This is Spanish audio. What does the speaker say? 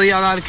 podía dar que